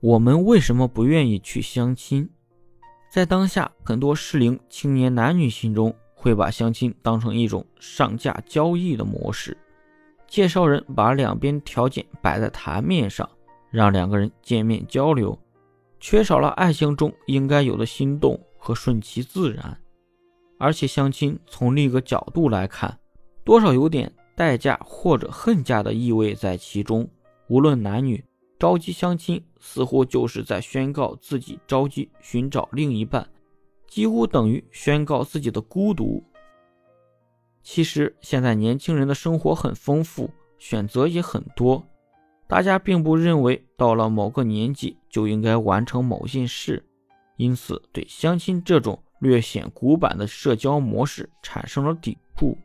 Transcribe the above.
我们为什么不愿意去相亲？在当下，很多适龄青年男女心中会把相亲当成一种上架交易的模式。介绍人把两边条件摆在台面上，让两个人见面交流，缺少了爱情中应该有的心动和顺其自然。而且，相亲从另一个角度来看，多少有点代嫁或者恨嫁的意味在其中。无论男女。着急相亲，似乎就是在宣告自己着急寻找另一半，几乎等于宣告自己的孤独。其实，现在年轻人的生活很丰富，选择也很多，大家并不认为到了某个年纪就应该完成某件事，因此对相亲这种略显古板的社交模式产生了抵触。